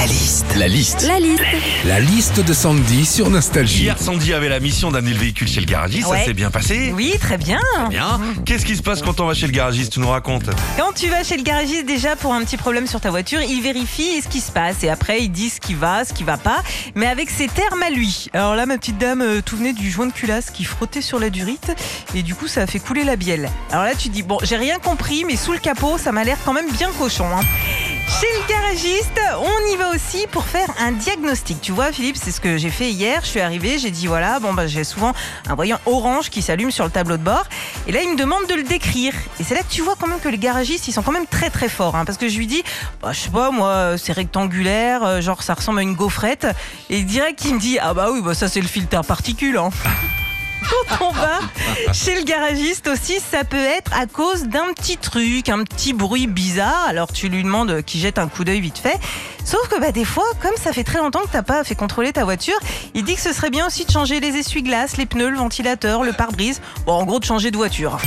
La liste. La liste. La liste. La liste de Sandy sur Nostalgie. Hier, Sandy avait la mission d'amener le véhicule chez le garagiste. Ça s'est bien passé Oui, très bien. Bien. Qu'est-ce qui se passe quand on va chez le garagiste? Tu nous racontes Quand tu vas chez le garagiste déjà pour un petit problème sur ta voiture, il vérifie ce qui se passe et après il dit ce qui va, ce qui va pas, mais avec ses termes à lui. Alors là, ma petite dame, euh, tout venait du joint de culasse qui frottait sur la durite et du coup ça a fait couler la bielle. Alors là, tu dis bon, j'ai rien compris, mais sous le capot, ça m'a l'air quand même bien cochon. hein. Chez le garagiste, on y va aussi pour faire un diagnostic. Tu vois, Philippe, c'est ce que j'ai fait hier. Je suis arrivée, j'ai dit voilà, bon bah j'ai souvent un voyant orange qui s'allume sur le tableau de bord. Et là, il me demande de le décrire. Et c'est là que tu vois quand même que les garagistes, ils sont quand même très très forts. hein, parce que je lui dis, bah, je sais pas, moi, c'est rectangulaire, euh, genre ça ressemble à une gaufrette. Et direct, il me dit, ah bah oui, bah ça c'est le filtre à particules. hein. Quand on va chez le garagiste aussi, ça peut être à cause d'un petit truc, un petit bruit bizarre. Alors tu lui demandes qu'il jette un coup d'œil vite fait. Sauf que bah, des fois, comme ça fait très longtemps que t'as pas fait contrôler ta voiture, il dit que ce serait bien aussi de changer les essuie-glaces, les pneus, le ventilateur, le pare-brise. Bon, en gros, de changer de voiture.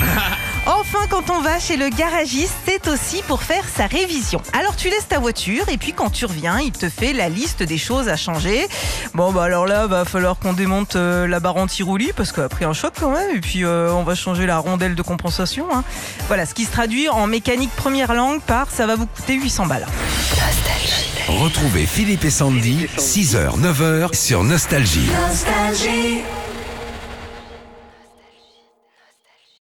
Enfin, quand on va chez le garagiste, c'est aussi pour faire sa révision. Alors tu laisses ta voiture et puis quand tu reviens, il te fait la liste des choses à changer. Bon bah alors là, va falloir qu'on démonte euh, la barre anti-roulis parce qu'elle a pris un choc quand même. Et puis euh, on va changer la rondelle de compensation. hein. Voilà, ce qui se traduit en mécanique première langue par ça va vous coûter 800 balles. Retrouvez Philippe et Sandy, 6h, 9h sur Nostalgie. Nostalgie.